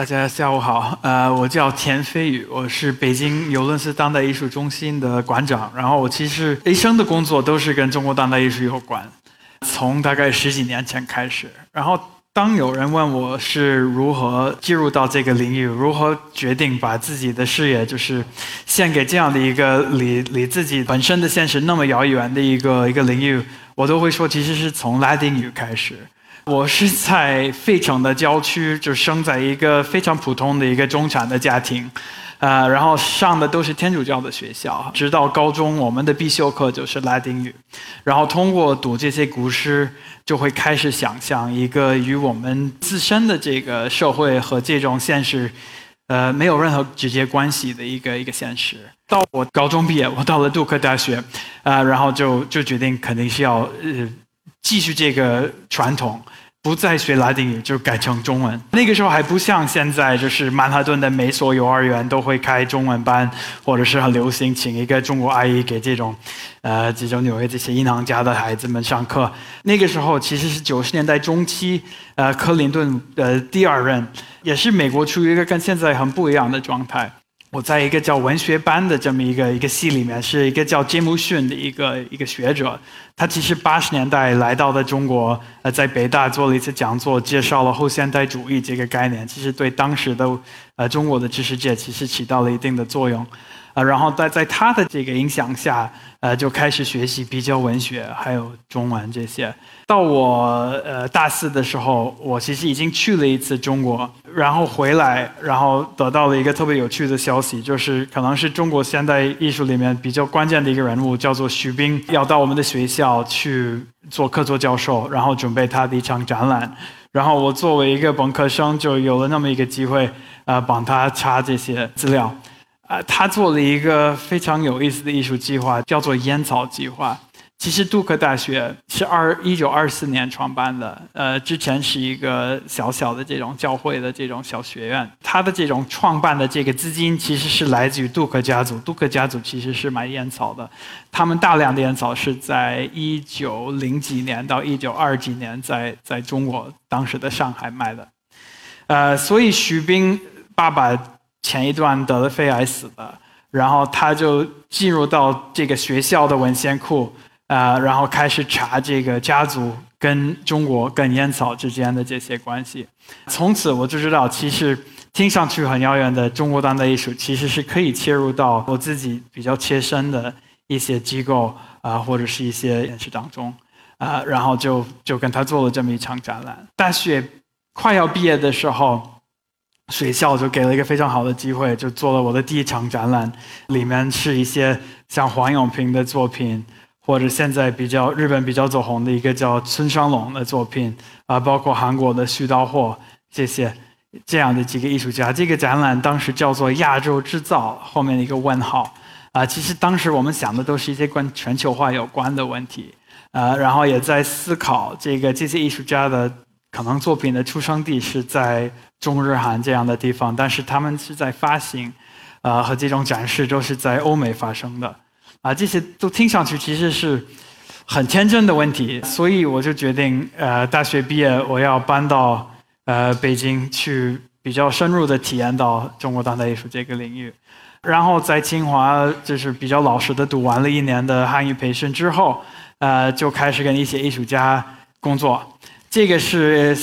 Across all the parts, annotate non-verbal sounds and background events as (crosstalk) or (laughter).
大家下午好，呃，我叫田飞宇，我是北京尤伦斯当代艺术中心的馆长。然后我其实一生的工作都是跟中国当代艺术有关，从大概十几年前开始。然后当有人问我是如何进入到这个领域，如何决定把自己的事业就是献给这样的一个离离自己本身的现实那么遥远的一个一个领域，我都会说，其实是从拉丁语开始。我是在费城的郊区，就生在一个非常普通的一个中产的家庭，呃，然后上的都是天主教的学校，直到高中，我们的必修课就是拉丁语，然后通过读这些古诗，就会开始想象一个与我们自身的这个社会和这种现实，呃，没有任何直接关系的一个一个现实。到我高中毕业，我到了杜克大学，啊，然后就就决定肯定是要呃继续这个传统。不再学拉丁语，就改成中文。那个时候还不像现在，就是曼哈顿的每所幼儿园都会开中文班，或者是很流行请一个中国阿姨给这种，呃，这种纽约这些银行家的孩子们上课。那个时候其实是九十年代中期，呃，克林顿呃第二任，也是美国处于一个跟现在很不一样的状态。我在一个叫文学班的这么一个一个系里面，是一个叫杰姆逊的一个一个学者。他其实八十年代来到的中国，呃，在北大做了一次讲座，介绍了后现代主义这个概念。其实对当时的呃中国的知识界，其实起到了一定的作用。啊，然后在在他的这个影响下，呃，就开始学习比较文学，还有中文这些。到我呃大四的时候，我其实已经去了一次中国，然后回来，然后得到了一个特别有趣的消息，就是可能是中国现代艺术里面比较关键的一个人物，叫做徐冰，要到我们的学校去做客座教授，然后准备他的一场展览。然后我作为一个本科生，就有了那么一个机会，呃，帮他查这些资料。啊，他做了一个非常有意思的艺术计划，叫做烟草计划。其实杜克大学是二一九二四年创办的，呃，之前是一个小小的这种教会的这种小学院。他的这种创办的这个资金其实是来自于杜克家族。杜克家族其实是买烟草的，他们大量的烟草是在一九零几年到一九二几年在在中国当时的上海卖的。呃，所以徐冰爸爸。前一段得了肺癌死的，然后他就进入到这个学校的文献库，啊，然后开始查这个家族跟中国跟烟草之间的这些关系。从此我就知道，其实听上去很遥远的中国当代艺术，其实是可以切入到我自己比较切身的一些机构啊，或者是一些演示当中，啊，然后就就跟他做了这么一场展览。大学快要毕业的时候。学校就给了一个非常好的机会，就做了我的第一场展览，里面是一些像黄永平的作品，或者现在比较日本比较走红的一个叫村上隆的作品，啊，包括韩国的徐道货这些这样的几个艺术家。这个展览当时叫做“亚洲制造”，后面的一个问号，啊，其实当时我们想的都是一些跟全球化有关的问题，啊，然后也在思考这个这些艺术家的。可能作品的出生地是在中日韩这样的地方，但是他们是在发行，呃，和这种展示都是在欧美发生的，啊，这些都听上去其实是很天真的问题，所以我就决定，呃，大学毕业我要搬到呃北京去，比较深入的体验到中国当代艺术这个领域，然后在清华就是比较老实的读完了一年的汉语培训之后，呃，就开始跟一些艺术家工作。这个是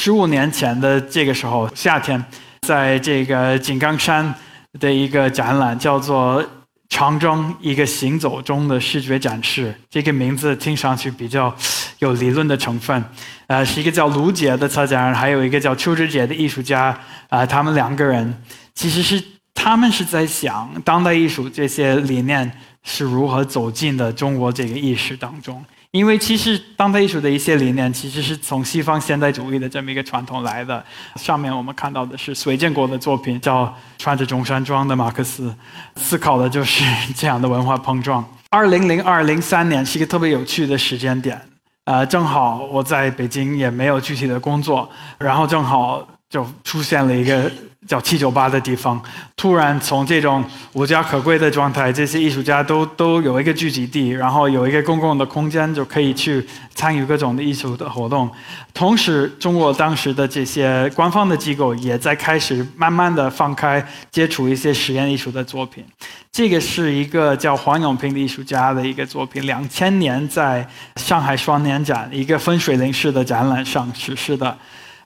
十五年前的这个时候，夏天，在这个井冈山的一个展览，叫做《长征：一个行走中的视觉展示》。这个名字听上去比较有理论的成分。呃，是一个叫卢杰的策展人，还有一个叫邱志杰的艺术家。啊，他们两个人其实是他们是在想当代艺术这些理念是如何走进的中国这个意识当中。因为其实当代艺术的一些理念，其实是从西方现代主义的这么一个传统来的。上面我们看到的是隋建国的作品，叫《穿着中山装的马克思》，思考的就是 (laughs) 这样的文化碰撞。二零零二零三年是一个特别有趣的时间点，呃，正好我在北京也没有具体的工作，然后正好就出现了一个。叫七九八的地方，突然从这种无家可归的状态，这些艺术家都都有一个聚集地，然后有一个公共的空间，就可以去参与各种的艺术的活动。同时，中国当时的这些官方的机构也在开始慢慢的放开接触一些实验艺术的作品。这个是一个叫黄永平的艺术家的一个作品，两千年在上海双年展一个分水岭式的展览上实施的。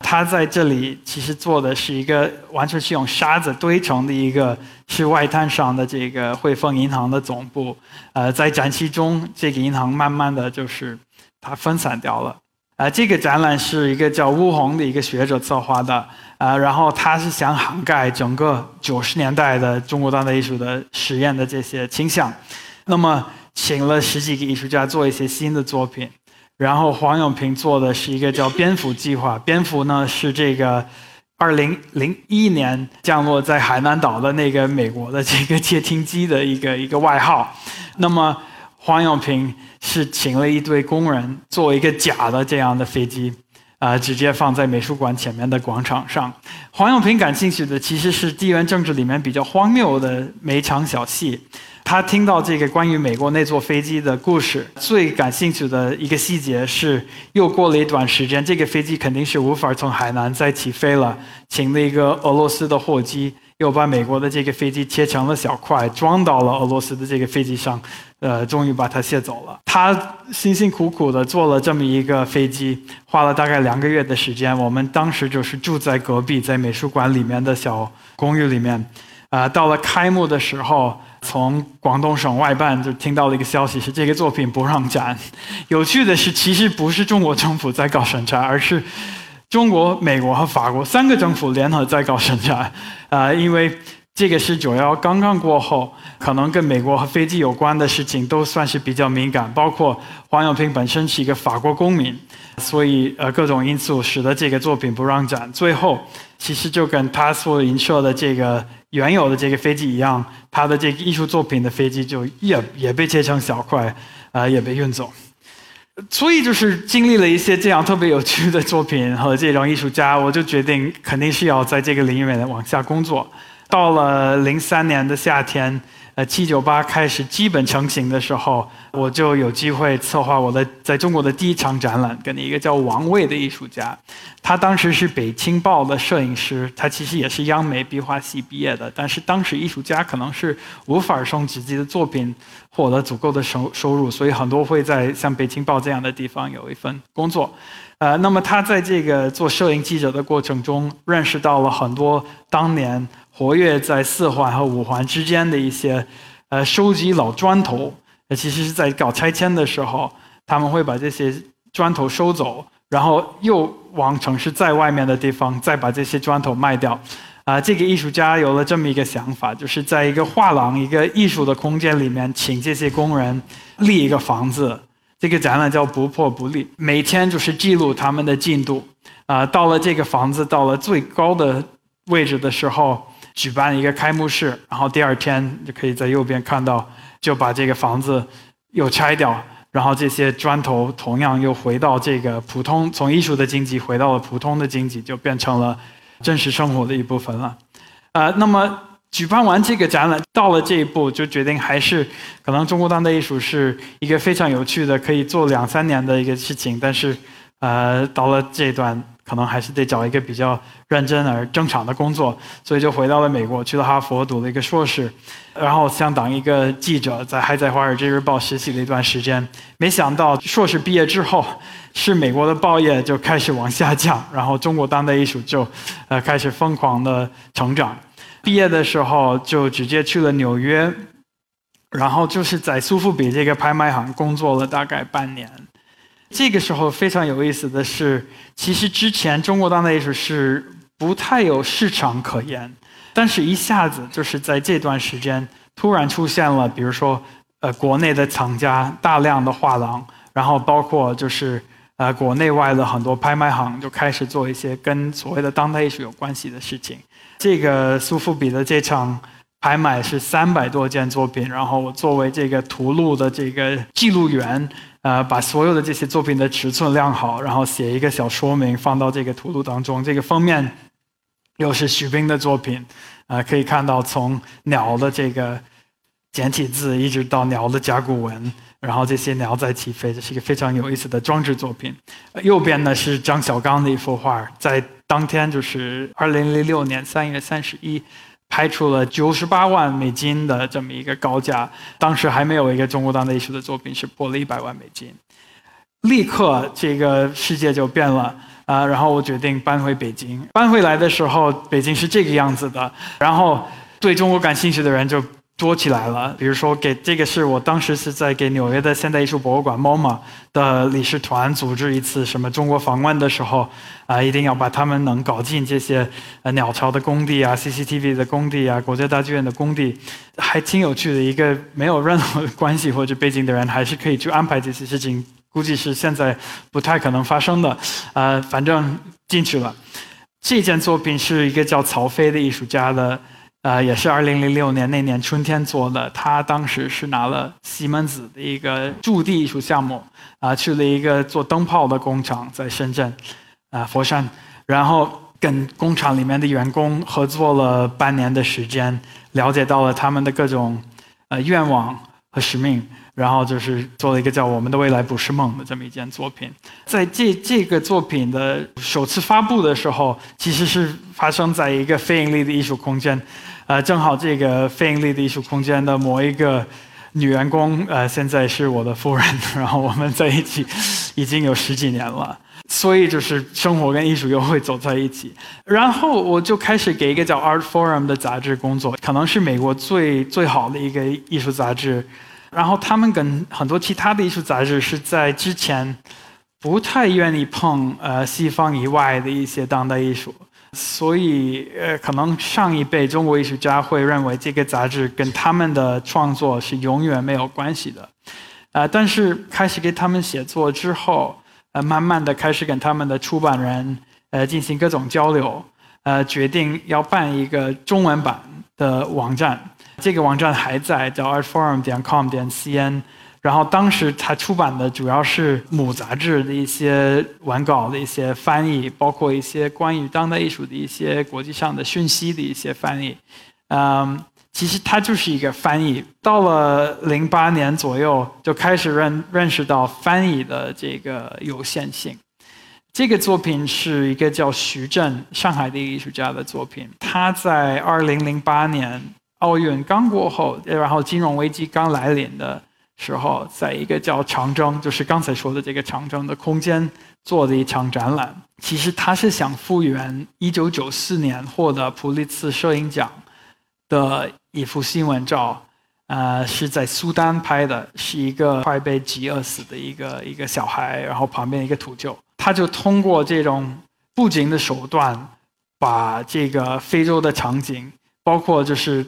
他在这里其实做的是一个完全是用沙子堆成的一个，是外滩上的这个汇丰银行的总部。呃，在展期中，这个银行慢慢的就是它分散掉了。呃，这个展览是一个叫乌红的一个学者策划的。呃，然后他是想涵盖整个九十年代的中国当代艺术的实验的这些倾向。那么，请了十几个艺术家做一些新的作品。然后黄永平做的是一个叫“蝙蝠计划”，蝙蝠呢是这个二零零一年降落在海南岛的那个美国的这个窃听机的一个一个外号。那么黄永平是请了一堆工人做一个假的这样的飞机，啊，直接放在美术馆前面的广场上。黄永平感兴趣的其实是地缘政治里面比较荒谬的每一场小戏。他听到这个关于美国那座飞机的故事，最感兴趣的一个细节是，又过了一段时间，这个飞机肯定是无法从海南再起飞了，请了一个俄罗斯的货机，又把美国的这个飞机切成了小块，装到了俄罗斯的这个飞机上，呃，终于把它卸走了。他辛辛苦苦的做了这么一个飞机，花了大概两个月的时间。我们当时就是住在隔壁，在美术馆里面的小公寓里面，啊，到了开幕的时候。从广东省外办就听到了一个消息，是这个作品不让展。(laughs) 有趣的是，其实不是中国政府在搞审查，而是中国、美国和法国三个政府联合在搞审查。啊，因为这个是九幺刚刚过后，可能跟美国和飞机有关的事情都算是比较敏感，包括黄永平本身是一个法国公民，所以呃各种因素使得这个作品不让展。最后，其实就跟他所影射的这个。原有的这个飞机一样，他的这个艺术作品的飞机就也也被切成小块，啊，也被运走。所以就是经历了一些这样特别有趣的作品和这种艺术家，我就决定肯定是要在这个领域里面往下工作。到了零三年的夏天。呃，七九八开始基本成型的时候，我就有机会策划我的在中国的第一场展览，跟一个叫王卫的艺术家，他当时是北青报的摄影师，他其实也是央美壁画系毕业的，但是当时艺术家可能是无法从自己的作品获得足够的收收入，所以很多会在像北青报这样的地方有一份工作。呃，那么他在这个做摄影记者的过程中，认识到了很多当年。活跃在四环和五环之间的一些，呃，收集老砖头。其实是在搞拆迁的时候，他们会把这些砖头收走，然后又往城市在外面的地方再把这些砖头卖掉。啊，这个艺术家有了这么一个想法，就是在一个画廊、一个艺术的空间里面，请这些工人立一个房子。这个展览叫“不破不立”，每天就是记录他们的进度。啊，到了这个房子到了最高的位置的时候。举办一个开幕式，然后第二天就可以在右边看到，就把这个房子又拆掉，然后这些砖头同样又回到这个普通，从艺术的经济回到了普通的经济，就变成了真实生活的一部分了。呃，那么举办完这个展览，到了这一步，就决定还是可能中国当代艺术是一个非常有趣的，可以做两三年的一个事情，但是呃，到了这段。可能还是得找一个比较认真而正常的工作，所以就回到了美国，去了哈佛读了一个硕士，然后想当一个记者，在还在《华尔街日报》实习了一段时间。没想到硕士毕业之后，是美国的报业就开始往下降，然后中国当代艺术就呃开始疯狂的成长。毕业的时候就直接去了纽约，然后就是在苏富比这个拍卖行工作了大概半年。这个时候非常有意思的是，其实之前中国当代艺术是不太有市场可言，但是一下子就是在这段时间突然出现了，比如说呃国内的藏家大量的画廊，然后包括就是呃国内外的很多拍卖行就开始做一些跟所谓的当代艺术有关系的事情。这个苏富比的这场拍卖是三百多件作品，然后我作为这个图录的这个记录员。呃，把所有的这些作品的尺寸量好，然后写一个小说明放到这个图录当中。这个封面又是徐冰的作品，啊，可以看到从鸟的这个简体字一直到鸟的甲骨文，然后这些鸟在起飞，这是一个非常有意思的装置作品。右边呢是张小刚的一幅画，在当天就是二零零六年三月三十一，拍出了九十八万美金的这么一个高价，当时还没有一个中国当代艺术的作品是破了一百万美金，立刻这个世界就变了。啊，然后我决定搬回北京。搬回来的时候，北京是这个样子的。然后对中国感兴趣的人就多起来了。比如说，给这个是我当时是在给纽约的现代艺术博物馆 MoMA 的理事团组织一次什么中国访问的时候，啊，一定要把他们能搞进这些呃鸟巢的工地啊、CCTV 的工地啊、国家大剧院的工地，还挺有趣的。一个没有任何关系或者背景的人，还是可以去安排这些事情。估计是现在不太可能发生的，呃，反正进去了。这件作品是一个叫曹飞的艺术家的，呃，也是2006年那年春天做的。他当时是拿了西门子的一个驻地艺术项目，啊，去了一个做灯泡的工厂在深圳，啊，佛山，然后跟工厂里面的员工合作了半年的时间，了解到了他们的各种呃愿望和使命。然后就是做了一个叫《我们的未来不是梦》的这么一件作品，在这这个作品的首次发布的时候，其实是发生在一个非盈利的艺术空间，呃，正好这个非盈利的艺术空间的某一个女员工，呃，现在是我的夫人，(laughs) 然后我们在一起已经有十几年了，所以就是生活跟艺术又会走在一起。然后我就开始给一个叫《Art Forum》的杂志工作，可能是美国最最好的一个艺术杂志。然后他们跟很多其他的艺术杂志是在之前不太愿意碰呃西方以外的一些当代艺术，所以呃可能上一辈中国艺术家会认为这个杂志跟他们的创作是永远没有关系的，呃但是开始给他们写作之后，呃慢慢的开始跟他们的出版人呃进行各种交流，呃决定要办一个中文版的网站。这个网站还在，叫 artform. 点 com. 点 cn。然后当时他出版的主要是母杂志的一些文稿的一些翻译，包括一些关于当代艺术的一些国际上的讯息的一些翻译。嗯，其实他就是一个翻译。到了零八年左右，就开始认认识到翻译的这个有限性。这个作品是一个叫徐震，上海的一个艺术家的作品。他在二零零八年。奥运刚过后，然后金融危机刚来临的时候，在一个叫长征，就是刚才说的这个长征的空间做的一场展览。其实他是想复原1994年获得普利茨摄影奖的一幅新闻照，呃，是在苏丹拍的，是一个快被饥饿死的一个一个小孩，然后旁边一个土臼。他就通过这种布景的手段，把这个非洲的场景，包括就是。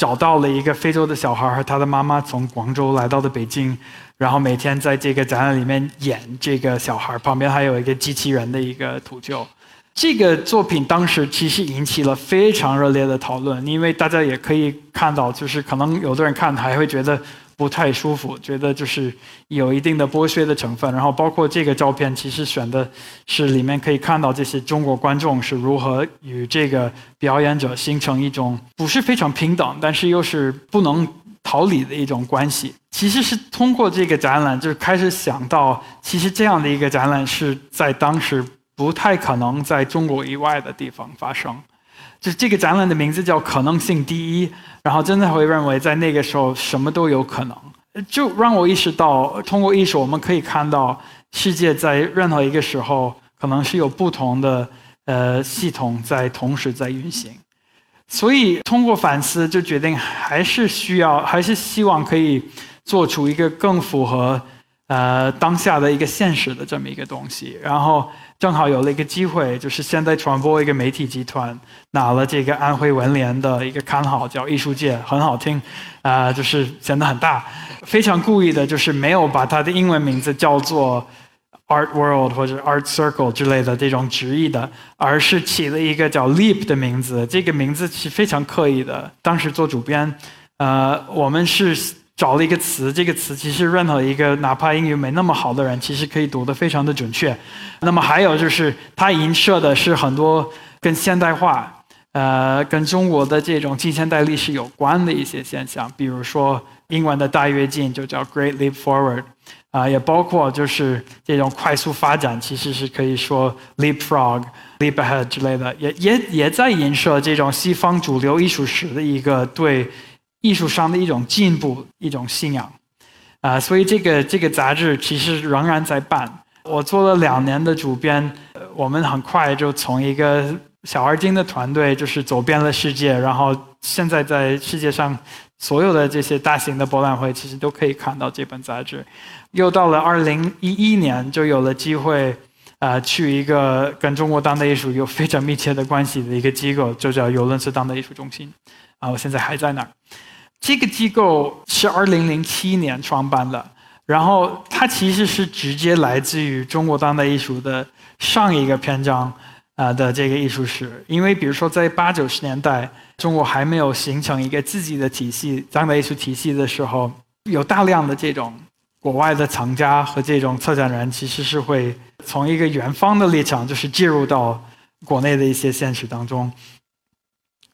找到了一个非洲的小孩和他的妈妈从广州来到的北京，然后每天在这个展览里面演这个小孩，旁边还有一个机器人的一个土臼。这个作品当时其实引起了非常热烈的讨论，因为大家也可以看到，就是可能有的人看还会觉得。不太舒服，觉得就是有一定的剥削的成分。然后包括这个照片，其实选的是里面可以看到这些中国观众是如何与这个表演者形成一种不是非常平等，但是又是不能逃离的一种关系。其实是通过这个展览，就是开始想到，其实这样的一个展览是在当时不太可能在中国以外的地方发生。就是这个展览的名字叫“可能性第一”，然后真的会认为在那个时候什么都有可能，就让我意识到，通过艺术我们可以看到世界在任何一个时候可能是有不同的呃系统在同时在运行，所以通过反思就决定还是需要，还是希望可以做出一个更符合呃当下的一个现实的这么一个东西，然后。正好有了一个机会，就是现在传播一个媒体集团拿了这个安徽文联的一个刊号，叫《艺术界》，很好听，啊，就是显得很大。非常故意的，就是没有把它的英文名字叫做 Art World 或者 Art Circle 之类的这种直译的，而是起了一个叫 Leap 的名字。这个名字是非常刻意的。当时做主编，呃，我们是。找了一个词，这个词其实任何一个哪怕英语没那么好的人，其实可以读得非常的准确。那么还有就是它映射的是很多跟现代化。呃，跟中国的这种近现代历史有关的一些现象，比如说英文的大跃进就叫 Great Leap Forward，啊，也包括就是这种快速发展，其实是可以说 Leapfrog、Leap Ahead 之类的，也也也在影射这种西方主流艺术史的一个对艺术上的一种进步、一种信仰，啊，所以这个这个杂志其实仍然在办。我做了两年的主编，我们很快就从一个。小而精的团队就是走遍了世界，然后现在在世界上所有的这些大型的博览会，其实都可以看到这本杂志。又到了二零一一年，就有了机会，呃，去一个跟中国当代艺术有非常密切的关系的一个机构，就叫尤伦斯当代艺术中心。啊，我现在还在那儿。这个机构是二零零七年创办的，然后它其实是直接来自于中国当代艺术的上一个篇章。啊的这个艺术史，因为比如说在八九十年代，中国还没有形成一个自己的体系，当代艺术体系的时候，有大量的这种国外的藏家和这种策展人，其实是会从一个远方的立场，就是介入到国内的一些现实当中。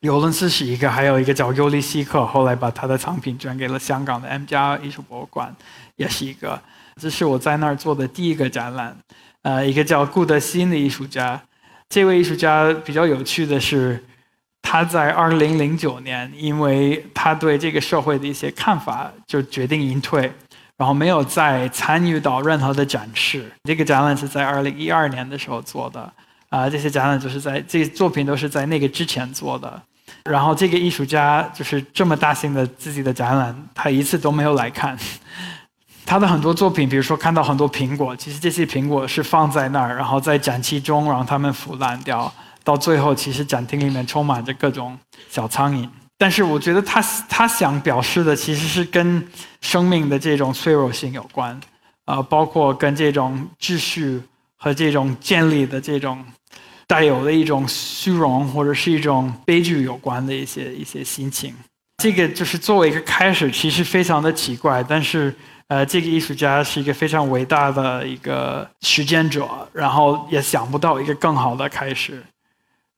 尤伦斯是一个，还有一个叫尤利西克，后来把他的藏品捐给了香港的 M 加艺术博物馆，也是一个。这是我在那儿做的第一个展览，呃，一个叫顾德新的艺术家。这位艺术家比较有趣的是，他在二零零九年，因为他对这个社会的一些看法，就决定隐退，然后没有再参与到任何的展示。这个展览是在二零一二年的时候做的，啊，这些展览就是在这些作品都是在那个之前做的。然后这个艺术家就是这么大型的自己的展览，他一次都没有来看。(laughs) 他的很多作品，比如说看到很多苹果，其实这些苹果是放在那儿，然后在展期中让它们腐烂掉，到最后其实展厅里面充满着各种小苍蝇。但是我觉得他他想表示的其实是跟生命的这种脆弱性有关，啊，包括跟这种秩序和这种建立的这种带有的一种虚荣或者是一种悲剧有关的一些一些心情。这个就是作为一个开始，其实非常的奇怪，但是。呃，这个艺术家是一个非常伟大的一个实践者，然后也想不到一个更好的开始。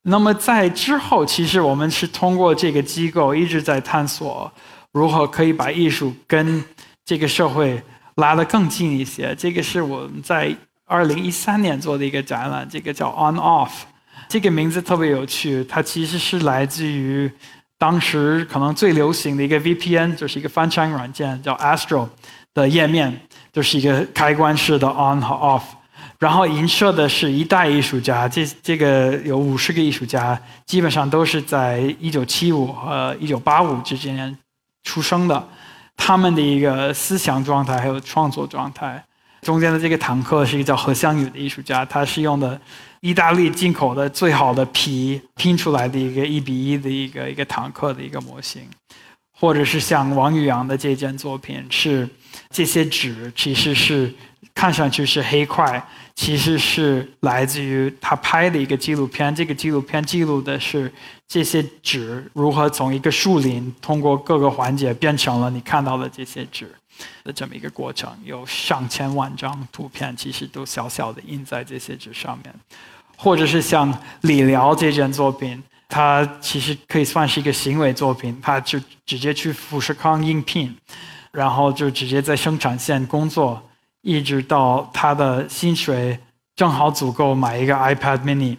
那么在之后，其实我们是通过这个机构一直在探索如何可以把艺术跟这个社会拉得更近一些。这个是我们在二零一三年做的一个展览，这个叫 On Off，这个名字特别有趣，它其实是来自于当时可能最流行的一个 VPN，就是一个翻墙软件，叫 Astro。的页面就是一个开关式的 on 和 off，然后映射的是一代艺术家，这这个有五十个艺术家，基本上都是在一九七五和一九八五之间出生的，他们的一个思想状态还有创作状态。中间的这个坦克是一个叫何香宇的艺术家，他是用的意大利进口的最好的皮拼出来的一个一比一的一个一个坦克的一个模型，或者是像王宇阳的这件作品是。这些纸其实是看上去是黑块，其实是来自于他拍的一个纪录片。这个纪录片记录的是这些纸如何从一个树林通过各个环节变成了你看到的这些纸的这么一个过程。有上千万张图片，其实都小小的印在这些纸上面。或者是像理疗这件作品，它其实可以算是一个行为作品，他就直接去富士康应聘。然后就直接在生产线工作，一直到他的薪水正好足够买一个 iPad Mini，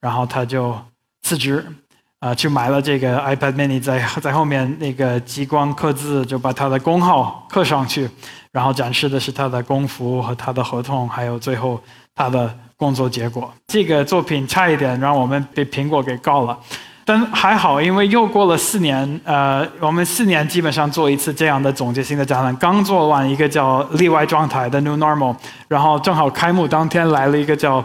然后他就辞职，啊，去买了这个 iPad Mini，在在后面那个激光刻字，就把他的工号刻上去，然后展示的是他的工服和他的合同，还有最后他的工作结果。这个作品差一点让我们被苹果给告了。但还好，因为又过了四年，呃，我们四年基本上做一次这样的总结性的展览。刚做完一个叫“例外状态”的 New Normal，然后正好开幕当天来了一个叫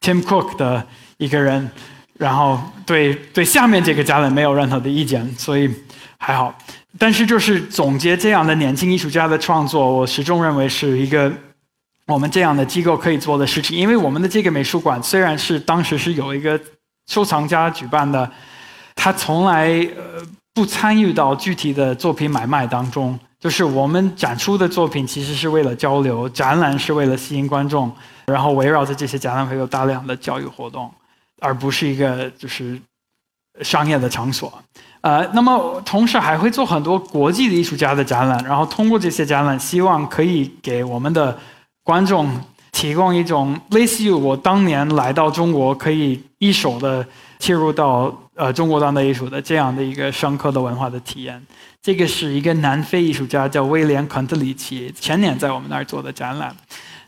Tim Cook 的一个人，然后对对下面这个展览没有任何的意见，所以还好。但是就是总结这样的年轻艺术家的创作，我始终认为是一个我们这样的机构可以做的事情，因为我们的这个美术馆虽然是当时是有一个收藏家举办的。他从来呃不参与到具体的作品买卖当中，就是我们展出的作品其实是为了交流，展览是为了吸引观众，然后围绕着这些展览会有大量的教育活动，而不是一个就是商业的场所。呃，那么同时还会做很多国际的艺术家的展览，然后通过这些展览，希望可以给我们的观众提供一种类似于我当年来到中国可以一手的切入到呃中国当代艺术的这样的一个深刻的文化的体验。这个是一个南非艺术家叫威廉·肯特里奇，前年在我们那儿做的展览，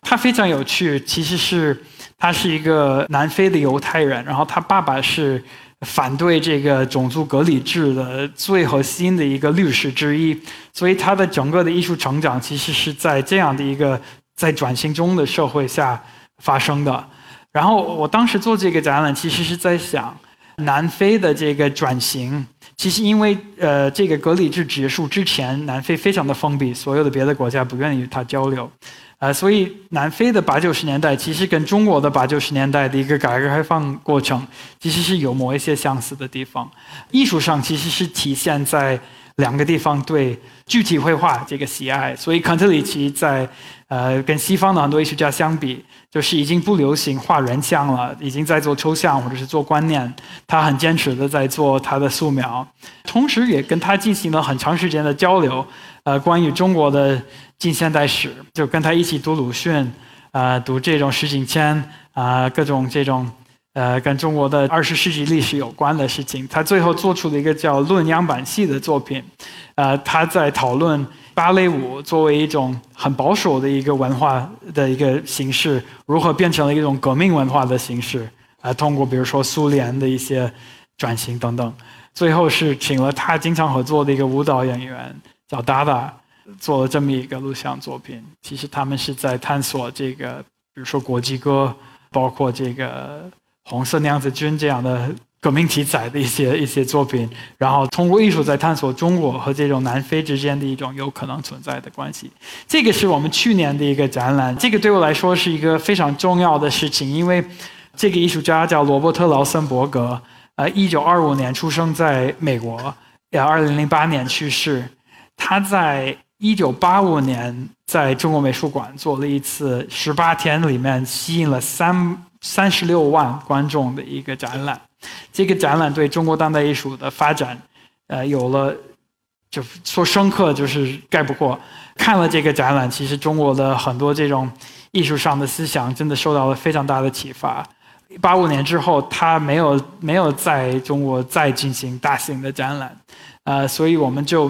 他非常有趣。其实是他是一个南非的犹太人，然后他爸爸是反对这个种族隔离制的最核心的一个律师之一，所以他的整个的艺术成长其实是在这样的一个在转型中的社会下发生的。然后我当时做这个展览，其实是在想南非的这个转型。其实，因为呃，这个隔离制结束之前，南非非常的封闭，所有的别的国家不愿意与他交流，呃，所以南非的八九十年代其实跟中国的八九十年代的一个改革开放过程，其实是有某一些相似的地方。艺术上其实是体现在两个地方对具体绘画这个喜爱，所以坎特里奇在呃跟西方的很多艺术家相比。就是已经不流行画人像了，已经在做抽象或者是做观念。他很坚持的在做他的素描，同时也跟他进行了很长时间的交流。呃，关于中国的近现代史，就跟他一起读鲁迅，呃，读这种石景谦啊，各种这种呃跟中国的二十世纪历史有关的事情。他最后做出了一个叫《论样板戏》的作品，呃，他在讨论。芭蕾舞作为一种很保守的一个文化的一个形式，如何变成了一种革命文化的形式？啊，通过比如说苏联的一些转型等等，最后是请了他经常合作的一个舞蹈演员叫达达，做了这么一个录像作品。其实他们是在探索这个，比如说国际歌，包括这个红色娘子军这样的。革命题材的一些 (laughs) 一些作品，然后通过艺术在探索中国和这种南非之间的一种有可能存在的关系。这个是我们去年的一个展览，这个对我来说是一个非常重要的事情，因为这个艺术家叫罗伯特劳森伯格，呃，一九二五年出生在美国，呃，二零零八年去世。他在一九八五年在中国美术馆做了一次十八天里面吸引了三三十六万观众的一个展览。这个展览对中国当代艺术的发展，呃，有了就说深刻就是概不过。看了这个展览，其实中国的很多这种艺术上的思想真的受到了非常大的启发。八五年之后，他没有没有在中国再进行大型的展览，呃，所以我们就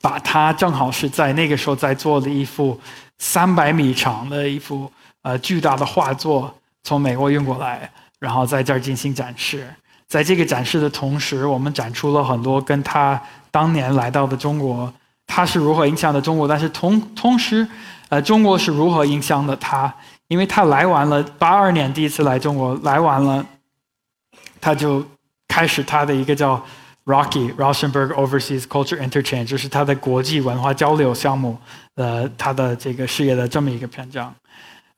把他正好是在那个时候在做的一幅三百米长的一幅呃巨大的画作从美国运过来。然后在这儿进行展示，在这个展示的同时，我们展出了很多跟他当年来到的中国，他是如何影响的中国，但是同同时，呃，中国是如何影响的他？因为他来完了八二年第一次来中国，来完了，他就开始他的一个叫 Rocky Rauschenberg Overseas Culture Interchange，就是他的国际文化交流项目，呃，他的这个事业的这么一个篇章。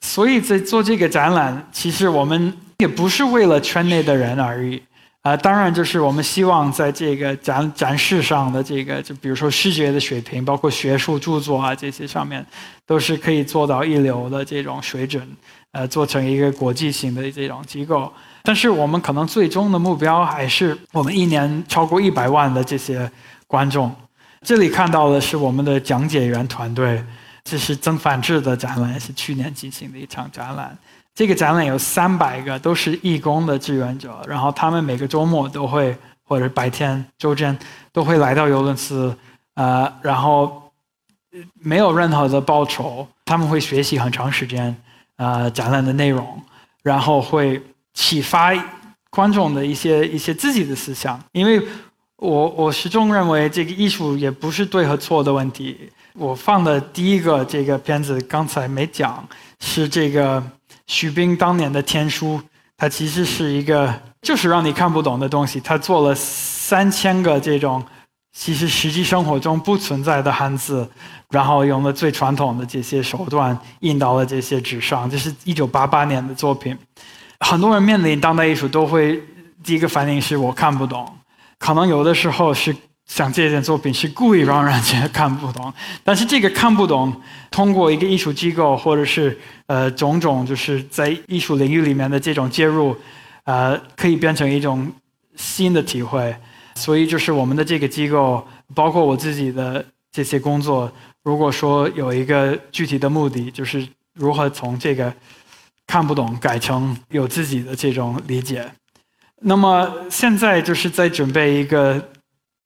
所以在做这个展览，其实我们也不是为了圈内的人而已，啊，当然就是我们希望在这个展展示上的这个，就比如说视觉的水平，包括学术著作啊这些上面，都是可以做到一流的这种水准，呃，做成一个国际性的这种机构。但是我们可能最终的目标还是我们一年超过一百万的这些观众。这里看到的是我们的讲解员团队。这是曾梵志的展览，是去年进行的一场展览。这个展览有三百个，都是义工的志愿者，然后他们每个周末都会，或者白天、周间都会来到尤伦斯，呃，然后没有任何的报酬，他们会学习很长时间，呃，展览的内容，然后会启发观众的一些一些自己的思想。因为我我始终认为，这个艺术也不是对和错的问题。我放的第一个这个片子刚才没讲，是这个徐冰当年的天书，它其实是一个就是让你看不懂的东西。他做了三千个这种其实实际生活中不存在的汉字，然后用了最传统的这些手段印到了这些纸上。这是一九八八年的作品。很多人面临当代艺术都会第一个反应是我看不懂，可能有的时候是。想这件作品是故意让人家看不懂，但是这个看不懂，通过一个艺术机构或者是呃种种就是在艺术领域里面的这种介入，呃，可以变成一种新的体会。所以就是我们的这个机构，包括我自己的这些工作，如果说有一个具体的目的，就是如何从这个看不懂改成有自己的这种理解。那么现在就是在准备一个。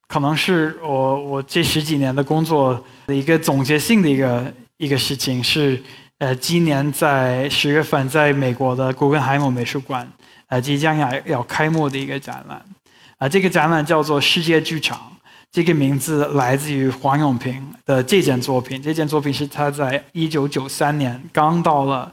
可能是我我这十几年的工作的一个总结性的一个一个事情是，呃，今年在十月份在美国的古根海姆美术馆，呃，即将要要开幕的一个展览，啊，这个展览叫做《世界剧场》，这个名字来自于黄永平的这件作品。这件作品是他在一九九三年刚到了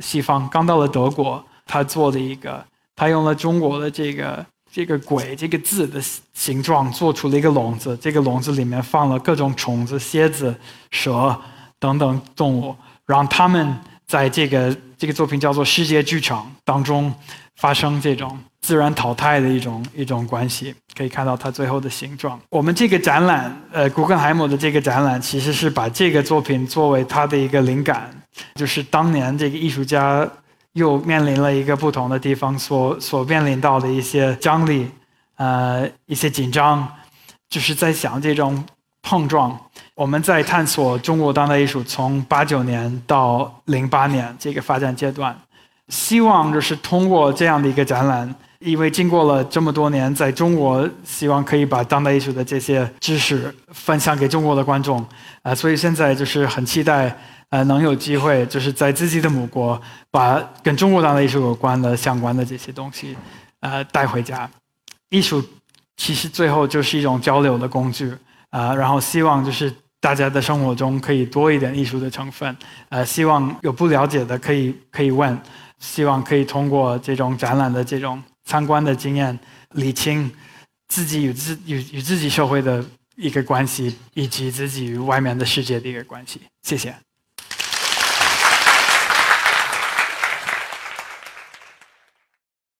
西方，刚到了德国，他做的一个，他用了中国的这个。这个“鬼”这个字的形状做出了一个笼子，这个笼子里面放了各种虫子、蝎子、蛇等等动物，让他们在这个这个作品叫做“世界剧场”当中发生这种自然淘汰的一种一种关系。可以看到它最后的形状。我们这个展览，呃，古根海姆的这个展览，其实是把这个作品作为他的一个灵感，就是当年这个艺术家。又面临了一个不同的地方，所所面临到的一些张力，呃，一些紧张，就是在想这种碰撞。我们在探索中国当代艺术从八九年到零八年这个发展阶段，希望就是通过这样的一个展览，因为经过了这么多年，在中国，希望可以把当代艺术的这些知识分享给中国的观众，啊，所以现在就是很期待。呃，能有机会就是在自己的母国，把跟中国当代艺术有关的相关的这些东西，呃，带回家。艺术其实最后就是一种交流的工具，啊，然后希望就是大家的生活中可以多一点艺术的成分，呃，希望有不了解的可以可以问，希望可以通过这种展览的这种参观的经验，理清自己与自与与自己社会的一个关系，以及自己与外面的世界的一个关系。谢谢。